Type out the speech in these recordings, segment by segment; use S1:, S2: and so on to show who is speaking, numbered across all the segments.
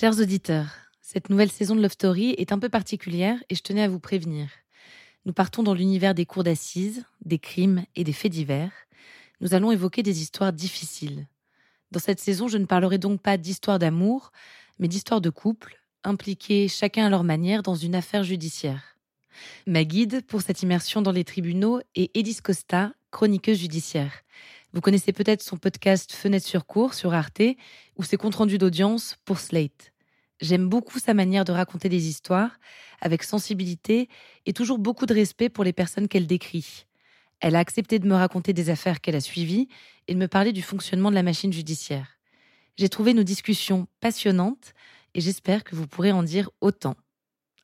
S1: Chers auditeurs, cette nouvelle saison de Love Story est un peu particulière et je tenais à vous prévenir. Nous partons dans l'univers des cours d'assises, des crimes et des faits divers. Nous allons évoquer des histoires difficiles. Dans cette saison, je ne parlerai donc pas d'histoire d'amour, mais d'histoire de couple, impliqués chacun à leur manière dans une affaire judiciaire. Ma guide pour cette immersion dans les tribunaux est Edith Costa, chroniqueuse judiciaire. Vous connaissez peut-être son podcast Fenêtre sur cours sur Arte ou ses comptes rendus d'audience pour Slate. J'aime beaucoup sa manière de raconter des histoires, avec sensibilité et toujours beaucoup de respect pour les personnes qu'elle décrit. Elle a accepté de me raconter des affaires qu'elle a suivies et de me parler du fonctionnement de la machine judiciaire. J'ai trouvé nos discussions passionnantes et j'espère que vous pourrez en dire autant.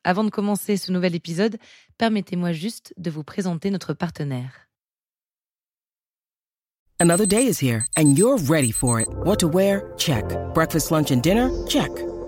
S1: Avant de commencer ce nouvel épisode, permettez-moi juste de vous présenter notre partenaire.
S2: Another day is here and you're ready for it. What to wear? Check. Breakfast, lunch and dinner? Check.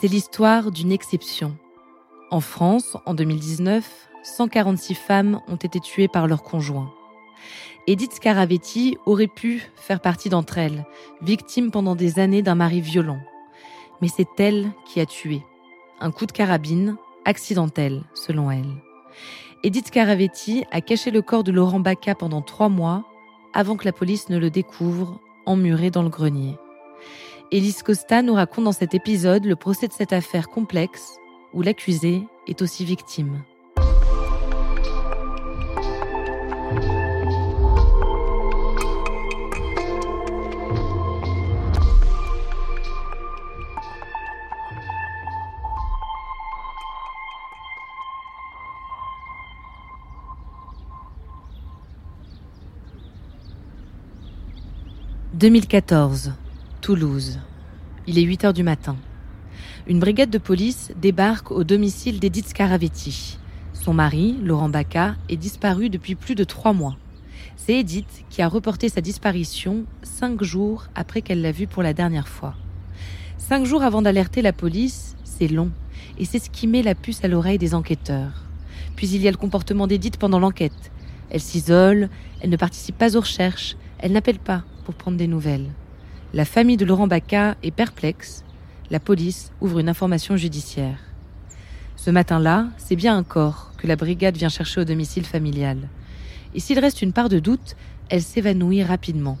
S1: C'est l'histoire d'une exception. En France, en 2019, 146 femmes ont été tuées par leur conjoint. Edith Scaravetti aurait pu faire partie d'entre elles, victime pendant des années d'un mari violent. Mais c'est elle qui a tué. Un coup de carabine, accidentel, selon elle. Edith Scaravetti a caché le corps de Laurent Baca pendant trois mois avant que la police ne le découvre, emmuré dans le grenier. Elise Costa nous raconte dans cet épisode le procès de cette affaire complexe où l'accusé est aussi victime. « 2014. Toulouse. Il est 8 heures du matin. Une brigade de police débarque au domicile d'Edith Scaravetti. Son mari, Laurent Baca, est disparu depuis plus de trois mois. C'est Edith qui a reporté sa disparition cinq jours après qu'elle l'a vue pour la dernière fois. Cinq jours avant d'alerter la police, c'est long, et c'est ce qui met la puce à l'oreille des enquêteurs. Puis il y a le comportement d'Edith pendant l'enquête. Elle s'isole, elle ne participe pas aux recherches, elle n'appelle pas pour prendre des nouvelles. La famille de Laurent Baca est perplexe. La police ouvre une information judiciaire. Ce matin-là, c'est bien un corps que la brigade vient chercher au domicile familial. Et s'il reste une part de doute, elle s'évanouit rapidement.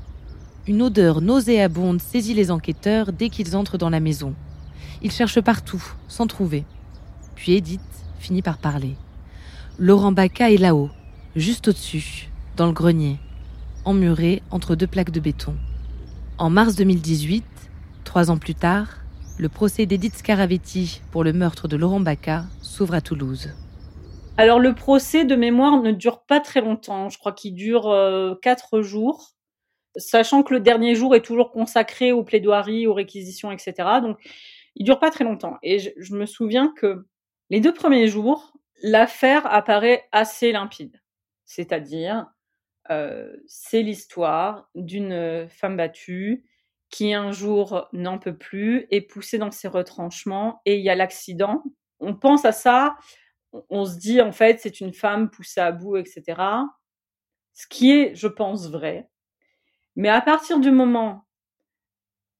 S1: Une odeur nauséabonde saisit les enquêteurs dès qu'ils entrent dans la maison. Ils cherchent partout, sans trouver. Puis Edith finit par parler. Laurent Baca est là-haut, juste au-dessus, dans le grenier, emmuré entre deux plaques de béton. En mars 2018, trois ans plus tard, le procès d'Edith Scaravetti pour le meurtre de Laurent Baca s'ouvre à Toulouse.
S3: Alors le procès de mémoire ne dure pas très longtemps, je crois qu'il dure euh, quatre jours, sachant que le dernier jour est toujours consacré aux plaidoiries, aux réquisitions, etc. Donc il dure pas très longtemps. Et je me souviens que les deux premiers jours, l'affaire apparaît assez limpide. C'est-à-dire, euh, c'est l'histoire d'une femme battue qui un jour n'en peut plus, est poussée dans ses retranchements et il y a l'accident. On pense à ça, on se dit en fait c'est une femme poussée à bout, etc. Ce qui est, je pense, vrai. Mais à partir du moment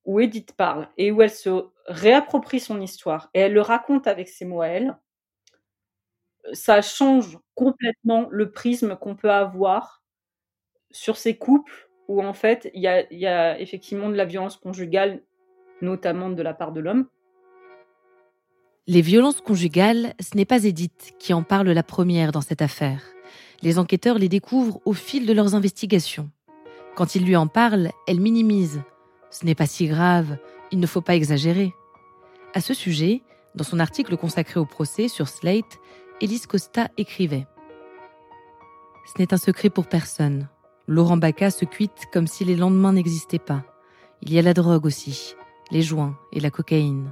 S3: où Edith parle et où elle se réapproprie son histoire et elle le raconte avec ses mots à elle, ça change complètement le prisme qu'on peut avoir sur ces couples où en fait il y a, effectivement de la violence conjugale, notamment de la part de l'homme.
S1: Les violences conjugales, ce n'est pas Edith qui en parle la première dans cette affaire. Les enquêteurs les découvrent au fil de leurs investigations. Quand ils lui en parlent, elle minimise. Ce n'est pas si grave, il ne faut pas exagérer. À ce sujet, dans son article consacré au procès sur Slate, Elise Costa écrivait Ce n'est un secret pour personne. Laurent Baca se cuite comme si les lendemains n'existaient pas. Il y a la drogue aussi, les joints et la cocaïne.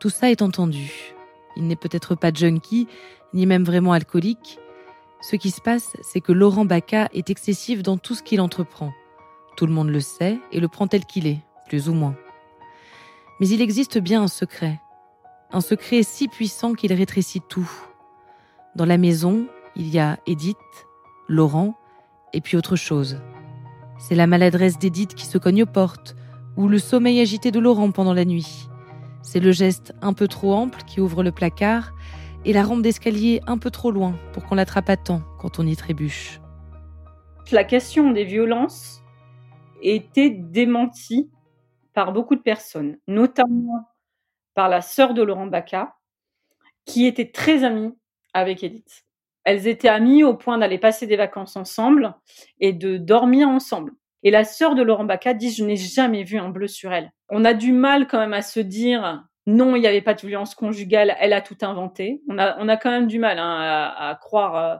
S1: Tout ça est entendu. Il n'est peut-être pas junkie, ni même vraiment alcoolique. Ce qui se passe, c'est que Laurent Baca est excessif dans tout ce qu'il entreprend. Tout le monde le sait et le prend tel qu'il est, plus ou moins. Mais il existe bien un secret. Un secret si puissant qu'il rétrécit tout. Dans la maison, il y a Edith, Laurent, et puis autre chose. C'est la maladresse d'Edith qui se cogne aux portes, ou le sommeil agité de Laurent pendant la nuit. C'est le geste un peu trop ample qui ouvre le placard et la rampe d'escalier un peu trop loin pour qu'on l'attrape à temps quand on y trébuche.
S3: La question des violences était démentie par beaucoup de personnes, notamment par la sœur de Laurent Baca, qui était très amie avec Edith. Elles étaient amies au point d'aller passer des vacances ensemble et de dormir ensemble. Et la sœur de Laurent Baca dit Je n'ai jamais vu un bleu sur elle. On a du mal quand même à se dire Non, il n'y avait pas de violence conjugale, elle a tout inventé. On a, on a quand même du mal hein, à, croire, euh,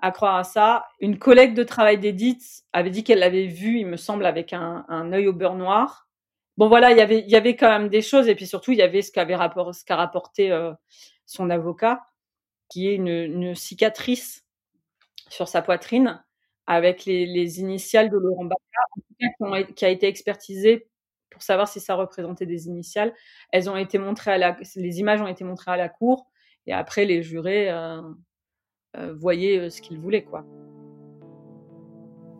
S3: à croire à ça. Une collègue de travail d'Edith avait dit qu'elle l'avait vu, il me semble, avec un, œil au beurre noir. Bon voilà, il y avait, il y avait quand même des choses et puis surtout il y avait ce qu'avait ce qu'a rapporté euh, son avocat, qui est une, cicatrice sur sa poitrine avec les, initiales de Laurent Baca, qui, a été expertisée pour savoir si ça représentait des initiales. Elles ont été montrées à la, les images ont été montrées à la cour et après les jurés euh, euh, voyaient euh, ce qu'ils voulaient quoi.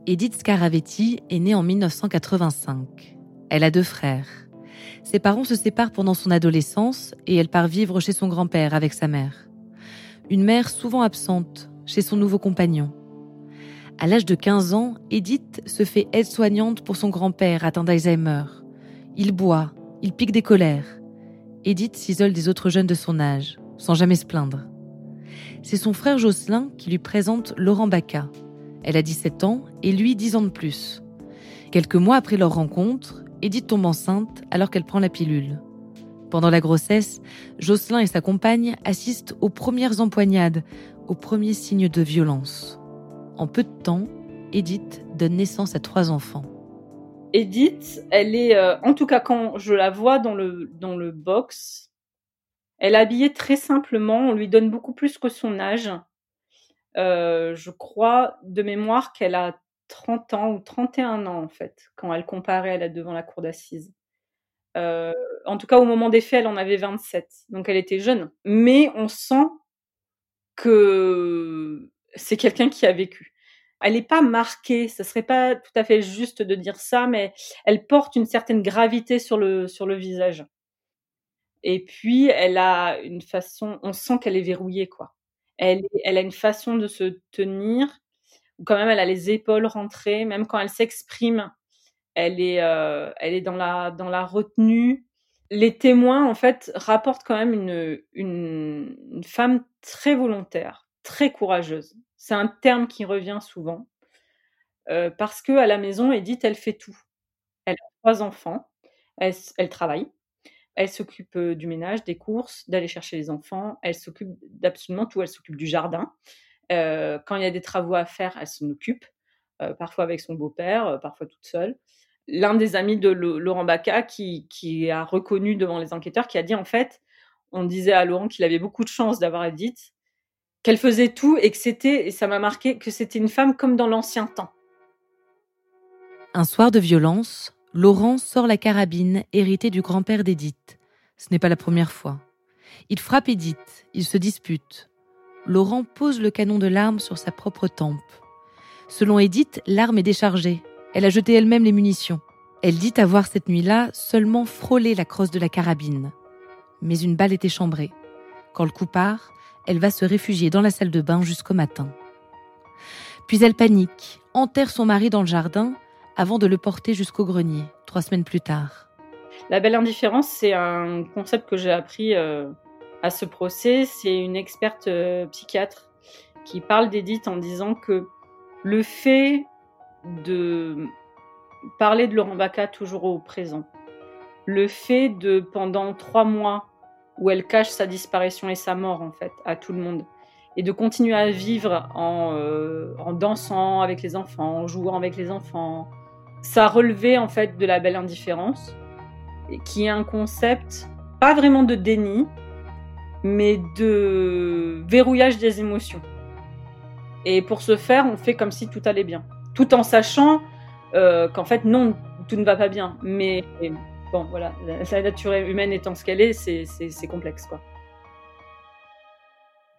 S1: Edith Scaravetti est née en 1985. Elle a deux frères. Ses parents se séparent pendant son adolescence et elle part vivre chez son grand-père avec sa mère. Une mère souvent absente, chez son nouveau compagnon. À l'âge de 15 ans, Edith se fait aide-soignante pour son grand-père atteint d'Alzheimer. Il boit, il pique des colères. Edith s'isole des autres jeunes de son âge, sans jamais se plaindre. C'est son frère Jocelyn qui lui présente Laurent Baca. Elle a 17 ans et lui 10 ans de plus. Quelques mois après leur rencontre, Edith tombe enceinte alors qu'elle prend la pilule. Pendant la grossesse, Jocelyn et sa compagne assistent aux premières empoignades, aux premiers signes de violence. En peu de temps, Edith donne naissance à trois enfants.
S3: Edith, elle est, euh, en tout cas quand je la vois dans le, dans le box, elle est habillée très simplement, on lui donne beaucoup plus que son âge. Euh, je crois de mémoire qu'elle a 30 ans ou 31 ans en fait, quand elle comparait elle est devant la cour d'assises. Euh, en tout cas, au moment des faits, elle en avait 27, donc elle était jeune. Mais on sent que c'est quelqu'un qui a vécu. Elle n'est pas marquée, ce serait pas tout à fait juste de dire ça, mais elle porte une certaine gravité sur le, sur le visage. Et puis, elle a une façon, on sent qu'elle est verrouillée, quoi. Elle, elle a une façon de se tenir, quand même, elle a les épaules rentrées, même quand elle s'exprime, elle est, euh, elle est dans la, dans la retenue. Les témoins, en fait, rapportent quand même une, une, femme très volontaire, très courageuse. C'est un terme qui revient souvent. Euh, parce que à la maison, Edith, elle fait tout. Elle a trois enfants, elle, travaille, elle s'occupe euh, du ménage, des courses, d'aller chercher les enfants, elle s'occupe d'absolument tout, elle s'occupe du jardin. Quand il y a des travaux à faire, elle s'en occupe, parfois avec son beau-père, parfois toute seule. L'un des amis de Laurent qui, qui, a reconnu devant les enquêteurs, qui a dit en fait, on disait à Laurent qu'il avait beaucoup de chance d'avoir Edith, qu'elle faisait tout et que c'était, et ça m'a marqué, que c'était une femme comme dans l'ancien temps.
S1: Un soir de violence, Laurent sort la carabine héritée du grand-père d'Edith. Ce n'est pas la première fois. Il frappe Edith, ils se disputent. Laurent pose le canon de l'arme sur sa propre tempe. Selon Edith, l'arme est déchargée. Elle a jeté elle-même les munitions. Elle dit avoir cette nuit-là seulement frôlé la crosse de la carabine. Mais une balle était chambrée. Quand le coup part, elle va se réfugier dans la salle de bain jusqu'au matin. Puis elle panique, enterre son mari dans le jardin avant de le porter jusqu'au grenier, trois semaines plus tard.
S3: La belle indifférence, c'est un concept que j'ai appris euh, à ce procès, c'est une experte euh, psychiatre qui parle d'Edith en disant que le fait de parler de Laurent Baca toujours au présent, le fait de pendant trois mois où elle cache sa disparition et sa mort en fait à tout le monde, et de continuer à vivre en, euh, en dansant avec les enfants, en jouant avec les enfants, ça relevait en fait de la belle indifférence, qui est un concept pas vraiment de déni, mais de verrouillage des émotions. Et pour ce faire, on fait comme si tout allait bien, tout en sachant euh, qu'en fait non, tout ne va pas bien. Mais bon, voilà, la, nature humaine étant ce qu'elle est, c'est complexe quoi.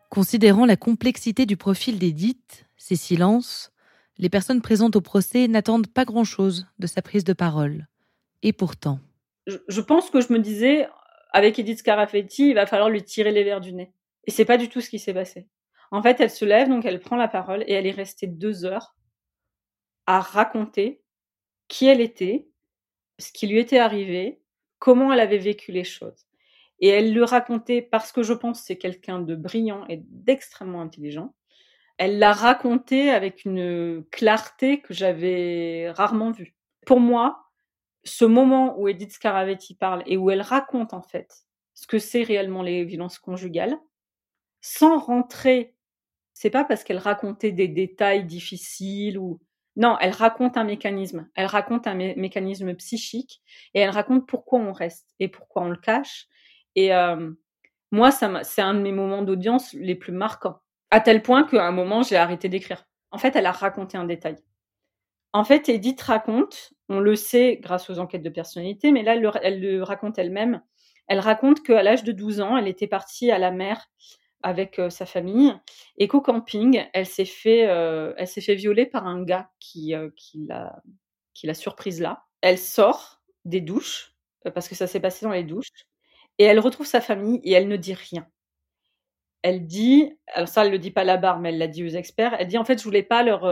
S1: Considérant la complexité du profil d'Edith, ses silences, les personnes présentes au procès n'attendent pas grand-chose de sa prise de parole. Et pourtant.
S3: Je, pense que je me disais, avec Edith Scarafetti, il va falloir lui tirer les verres du nez. Et c'est pas du tout ce qui s'est passé. En fait, elle se lève, donc elle prend la parole et elle est restée deux heures à raconter qui elle était, ce qui lui était arrivé, comment elle avait vécu les choses. Et elle le racontait parce que je pense que c'est quelqu'un de brillant et d'extrêmement intelligent. Elle l'a raconté avec une clarté que j'avais rarement vue. Pour moi, ce moment où Edith Scaravetti parle et où elle raconte en fait ce que c'est réellement les violences conjugales, sans rentrer, c'est pas parce qu'elle racontait des détails difficiles ou non, elle raconte un mécanisme, elle raconte un mécanisme psychique et elle raconte pourquoi on reste et pourquoi on le cache. Et euh, moi, ça c'est un de mes moments d'audience les plus marquants, à tel point qu'à un moment j'ai arrêté d'écrire. En fait, elle a raconté un détail. En fait, Edith raconte, on le sait grâce aux enquêtes de personnalité, mais là, elle le, raconte elle-même. Elle raconte qu'à l'âge de 12 ans, elle était partie à la mer avec euh, sa famille et qu'au camping, elle s'est fait, euh, elle s'est fait violer par un gars qui, euh, qui l'a, qui l'a surprise là. Elle sort des douches parce que ça s'est passé dans les douches et elle retrouve sa famille et elle ne dit rien elle dit, alors ça, elle le dit pas à la barre, mais elle l'a dit aux experts. Elle dit en fait, je voulais pas leur,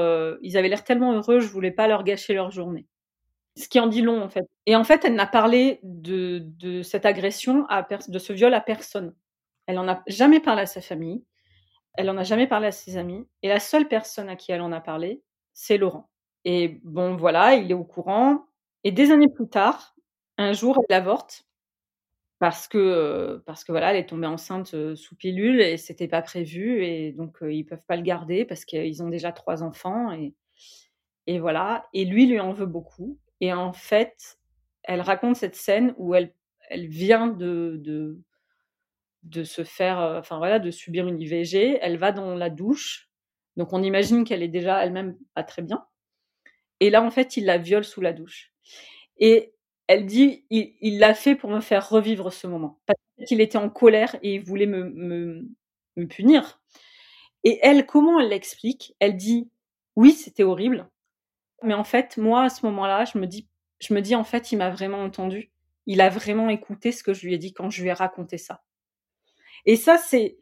S3: ils avaient l'air tellement heureux, je voulais pas leur gâcher leur journée. Ce qui en dit long en fait. Et en fait, elle n'a parlé de, de cette agression, à de ce viol à personne. Elle en a jamais parlé à sa famille. Elle en a jamais parlé à ses amis. Et la seule personne à qui elle en a parlé, c'est Laurent. Et bon, voilà, il est au courant. Et des années plus tard, un jour, elle avorte parce que parce que voilà, elle est tombée enceinte sous pilule et c'était pas prévu et donc ils peuvent pas le garder parce qu'ils ont déjà trois enfants et et voilà. Et lui lui en veut beaucoup. Et en fait, elle raconte cette scène où elle elle vient de de de se faire, enfin voilà, de subir une IVG. Elle va dans la douche, donc on imagine qu'elle est déjà elle-même pas très bien. Et là, en fait, il la viole sous la douche. Et elle dit il l'a fait pour me faire revivre ce moment. Parce qu'il était en colère et il voulait me, me, me punir. Et elle, comment elle l'explique? Elle dit oui, c'était horrible. Mais en fait, moi, à ce moment-là, je me dis, je me dis, en fait, il m'a vraiment entendu. Il a vraiment écouté ce que je lui ai dit quand je lui ai raconté ça. Et ça, c'est,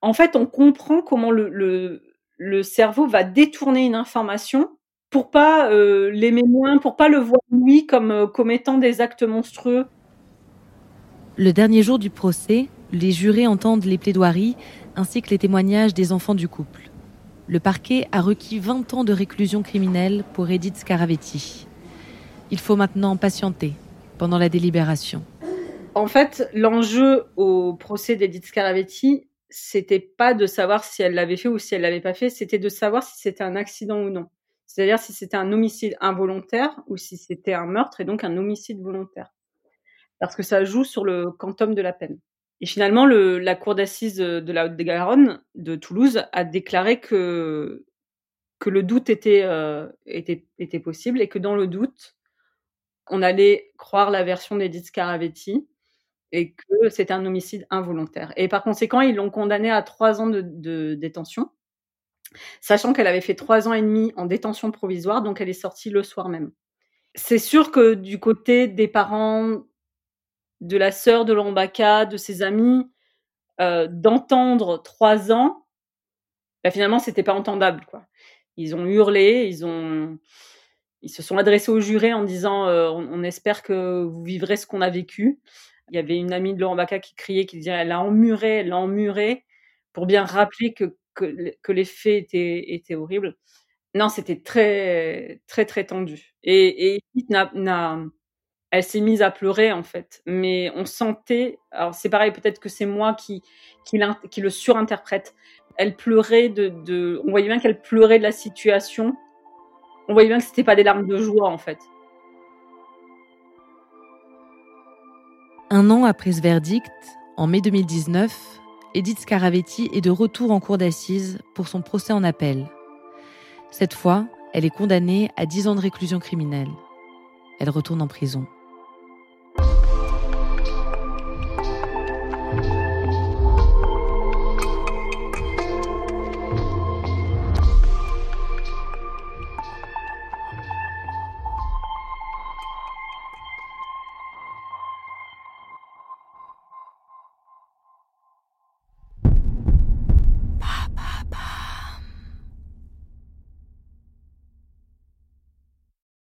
S3: en fait, on comprend comment le, cerveau va détourner une information pour pas euh, l'aimer moins, pour pas le voir lui comme euh, commettant des actes monstrueux.
S1: Le dernier jour du procès, les jurés entendent les plaidoiries ainsi que les témoignages des enfants du couple. Le parquet a requis 20 ans de réclusion criminelle pour Edith Scaravetti. Il faut maintenant patienter pendant la délibération.
S3: En fait, l'enjeu au procès d'Edith Scaravetti, c'était pas de savoir si elle l'avait fait ou si elle l'avait pas fait, c'était de savoir si c'était un accident ou non. C'est-à-dire si c'était un homicide involontaire ou si c'était un meurtre et donc un homicide volontaire. Parce que ça joue sur le quantum de la peine. Et finalement, le, la cour d'assises de la Haute-Garonne de Toulouse a déclaré que, le doute était, euh, était, était possible et que dans le doute, on allait croire la version d'Edith Scaravetti et que c'était un homicide involontaire. Et par conséquent, ils l'ont condamné à trois ans de, détention sachant qu'elle avait fait trois ans et demi en détention provisoire, donc elle est sortie le soir même. C'est sûr que du côté des parents, de la sœur de Lambaka, de ses amis, euh, d'entendre trois ans, bah finalement c'était pas entendable. Ils ont hurlé, ils se sont adressés aux jurés en disant euh, on, espère que vous vivrez ce qu'on a vécu. Il y avait une amie de Laurent Baca qui criait, qui disait elle l'a emmuré, elle l'a emmuré, pour bien rappeler que, les faits étaient, horribles. Non, c'était très, très, très tendu. Et, elle s'est mise à pleurer en fait, mais on sentait. Alors c'est pareil, peut-être que c'est moi qui, le surinterprète. Elle pleurait de, de, on voyait bien qu'elle pleurait de la situation. On voyait bien que c'était pas des larmes de joie en fait.
S1: Un an après ce verdict, en mai 2019, Edith Scaravetti est de retour en cour d'assises pour son procès en appel. Cette fois, elle est condamnée à 10 ans de réclusion criminelle. Elle retourne en prison.